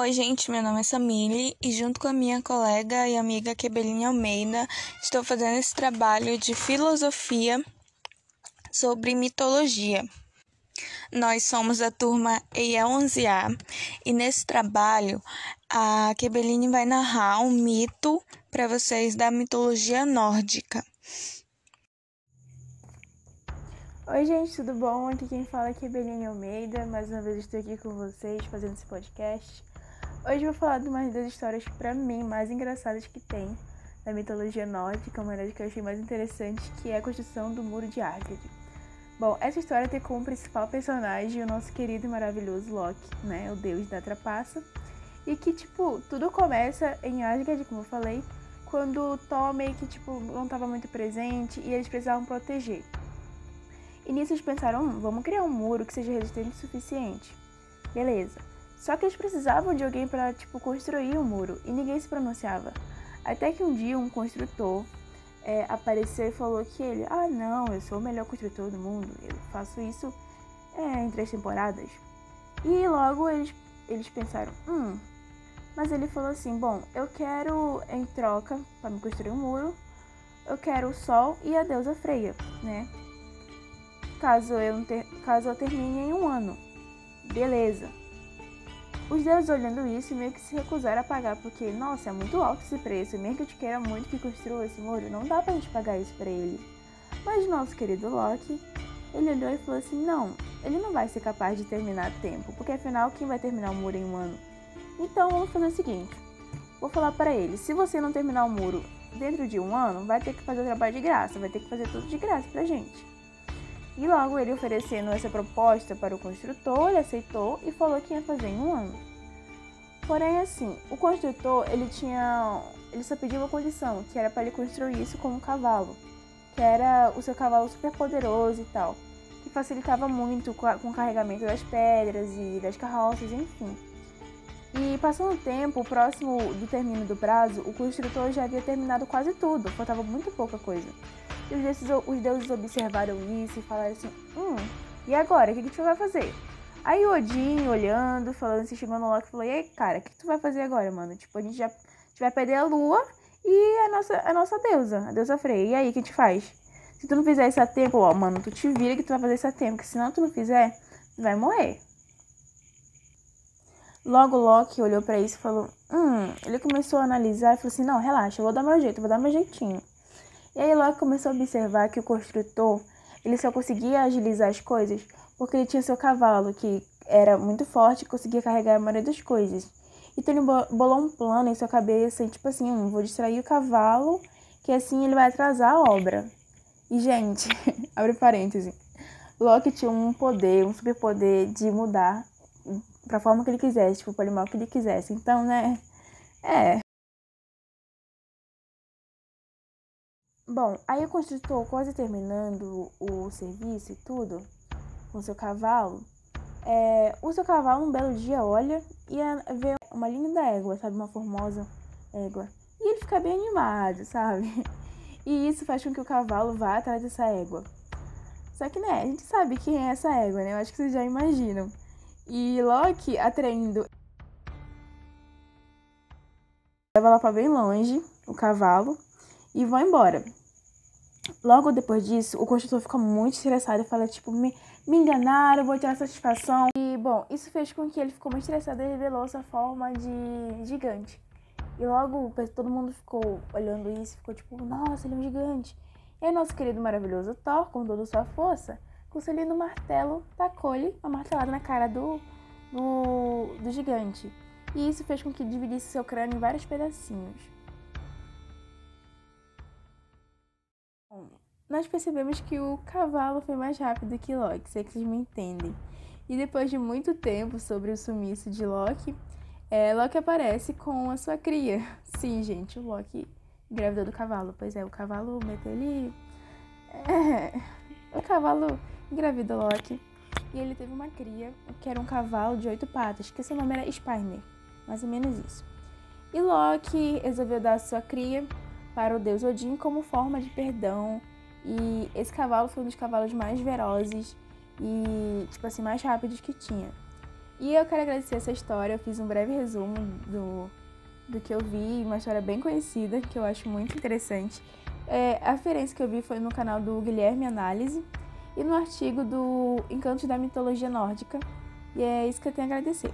Oi, gente, meu nome é Samile e junto com a minha colega e amiga Quebelinha Almeida, estou fazendo esse trabalho de filosofia sobre mitologia. Nós somos a turma EIA11A e nesse trabalho a Quebeline vai narrar um mito para vocês da mitologia nórdica. Oi, gente, tudo bom? Aqui quem fala é Quebeline Almeida. Mais uma vez estou aqui com vocês fazendo esse podcast. Hoje vou falar de umas das histórias para mim mais engraçadas que tem da mitologia nórdica, uma das que eu achei mais interessante, que é a construção do Muro de Asgard. Bom, essa história tem como principal personagem o nosso querido e maravilhoso Loki, né, o deus da trapaça, e que, tipo, tudo começa em Asgard, como eu falei, quando Thor meio que, tipo, não estava muito presente e eles precisavam proteger. E nisso eles pensaram, hum, vamos criar um muro que seja resistente o suficiente. Beleza. Só que eles precisavam de alguém para tipo construir o um muro e ninguém se pronunciava. Até que um dia um construtor é, apareceu e falou que ele, ah não, eu sou o melhor construtor do mundo, eu faço isso é, em três temporadas. E logo eles, eles pensaram, hum, mas ele falou assim, bom, eu quero em troca para me construir um muro, eu quero o sol e a deusa Freia, né? Caso eu, ter, caso eu termine em um ano. Beleza. Os deuses olhando isso meio que se recusaram a pagar, porque, nossa, é muito alto esse preço, mesmo que eu te queira muito que construa esse muro, não dá pra gente pagar isso pra ele. Mas nosso querido Loki, ele olhou e falou assim, não, ele não vai ser capaz de terminar a tempo, porque afinal quem vai terminar o muro em um ano? Então vamos fazer o seguinte, vou falar para ele, se você não terminar o muro dentro de um ano, vai ter que fazer o trabalho de graça, vai ter que fazer tudo de graça pra gente. E logo ele oferecendo essa proposta para o construtor, ele aceitou e falou que ia fazer em um ano. Porém, assim, o construtor ele tinha, ele só pediu uma condição, que era para ele construir isso com um cavalo, que era o seu cavalo super poderoso e tal, que facilitava muito com o carregamento das pedras e das carroças, enfim. E passando o tempo, próximo do término do prazo, o construtor já havia terminado quase tudo, faltava muito pouca coisa. E os deuses, os deuses observaram isso e falaram assim: Hum, e agora? O que, que tu vai fazer? Aí o Odin olhando, falando, se chegando no Loki, falou: E aí, cara, o que, que tu vai fazer agora, mano? Tipo, a gente já a gente vai perder a lua e a nossa, a nossa deusa, a deusa Freya. E aí, o que a gente faz? Se tu não fizer isso a tempo, ó, mano, tu te vira que tu vai fazer isso a tempo, porque senão tu não fizer, tu vai morrer. Logo Loki olhou para isso e falou: Hum, ele começou a analisar e falou assim: Não, relaxa, eu vou dar meu jeito, eu vou dar meu jeitinho. E aí Loki começou a observar que o construtor ele só conseguia agilizar as coisas porque ele tinha seu cavalo, que era muito forte e conseguia carregar a maioria das coisas. Então ele bolou um plano em sua cabeça, e tipo assim, hum, vou distrair o cavalo, que assim ele vai atrasar a obra. E, gente, abre parêntese. Loki tinha um poder, um superpoder de mudar pra forma que ele quisesse, tipo, pro animal que ele quisesse. Então, né? É. Bom, aí o construtor, quase terminando o serviço e tudo, com seu cavalo, é, o seu cavalo um belo dia olha e vê uma linda égua, sabe? Uma formosa égua. E ele fica bem animado, sabe? E isso faz com que o cavalo vá atrás dessa égua. Só que, né, a gente sabe quem é essa égua, né? Eu acho que vocês já imaginam. E Loki, atraindo, leva lá para bem longe o cavalo e vão embora. Logo depois disso, o construtor fica muito estressado e fala, tipo, me, me enganaram, vou tirar satisfação. E, bom, isso fez com que ele ficou muito estressado e revelou sua forma de gigante. E logo todo mundo ficou olhando isso e ficou tipo, nossa, ele é um gigante. E aí nosso querido maravilhoso Thor, com toda sua força, com seu lindo martelo, tacou-lhe uma martelada na cara do, do, do gigante. E isso fez com que dividisse seu crânio em vários pedacinhos. Nós percebemos que o cavalo foi mais rápido que Loki, se é que vocês me entendem. E depois de muito tempo sobre o sumiço de Loki, é, Loki aparece com a sua cria. Sim, gente, o Loki engravidou do cavalo. Pois é, o cavalo meteu ele. É, o cavalo engravidou Loki. E ele teve uma cria, que era um cavalo de oito patas, que seu nome era Spiner. Mais ou menos isso. E Loki resolveu dar a sua cria para o deus Odin como forma de perdão e esse cavalo foi um dos cavalos mais velozes e, tipo assim, mais rápidos que tinha. E eu quero agradecer essa história, eu fiz um breve resumo do, do que eu vi, uma história bem conhecida, que eu acho muito interessante. É, a referência que eu vi foi no canal do Guilherme Análise e no artigo do Encantos da Mitologia Nórdica, e é isso que eu tenho a agradecer.